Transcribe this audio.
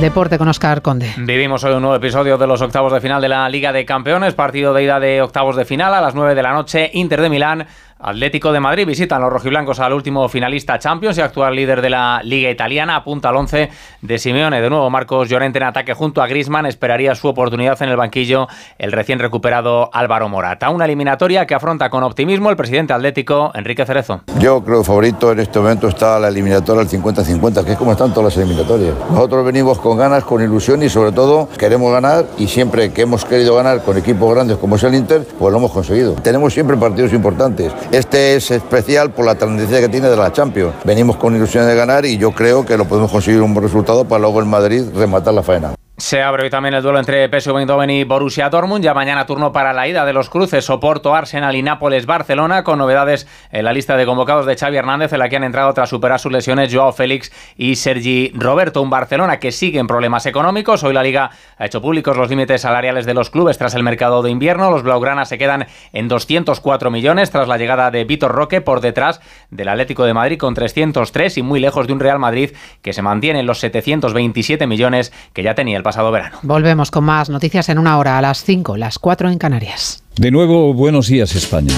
Deporte con Oscar Conde. Vivimos hoy un nuevo episodio de los octavos de final de la Liga de Campeones, partido de ida de octavos de final a las 9 de la noche, Inter de Milán Atlético de Madrid visitan los rojiblancos al último finalista Champions y actual líder de la Liga Italiana. Apunta al 11 de Simeone. De nuevo, Marcos Llorente en ataque junto a Grisman. Esperaría su oportunidad en el banquillo el recién recuperado Álvaro Morata. Una eliminatoria que afronta con optimismo el presidente atlético Enrique Cerezo. Yo creo que favorito en este momento está la eliminatoria al 50-50, que es como están todas las eliminatorias. Nosotros venimos con ganas, con ilusión y sobre todo queremos ganar y siempre que hemos querido ganar con equipos grandes como es el Inter, pues lo hemos conseguido. Tenemos siempre partidos importantes. Este es especial por la tendencia que tiene de la Champions. Venimos con ilusión de ganar y yo creo que lo podemos conseguir un buen resultado para luego en Madrid rematar la faena. Se abre hoy también el duelo entre PSV Eindhoven y Borussia Dortmund. Ya mañana turno para la ida de los cruces Oporto, Arsenal y Nápoles-Barcelona, con novedades en la lista de convocados de Xavi Hernández, en la que han entrado tras superar sus lesiones Joao Félix y Sergi Roberto. Un Barcelona que sigue en problemas económicos. Hoy la Liga ha hecho públicos los límites salariales de los clubes tras el mercado de invierno. Los Blaugrana se quedan en 204 millones tras la llegada de Víctor Roque por detrás del Atlético de Madrid con 303 y muy lejos de un Real Madrid que se mantiene en los 727 millones que ya tenía el pasado verano. Volvemos con más noticias en una hora, a las 5, las 4 en Canarias. De nuevo, buenos días España.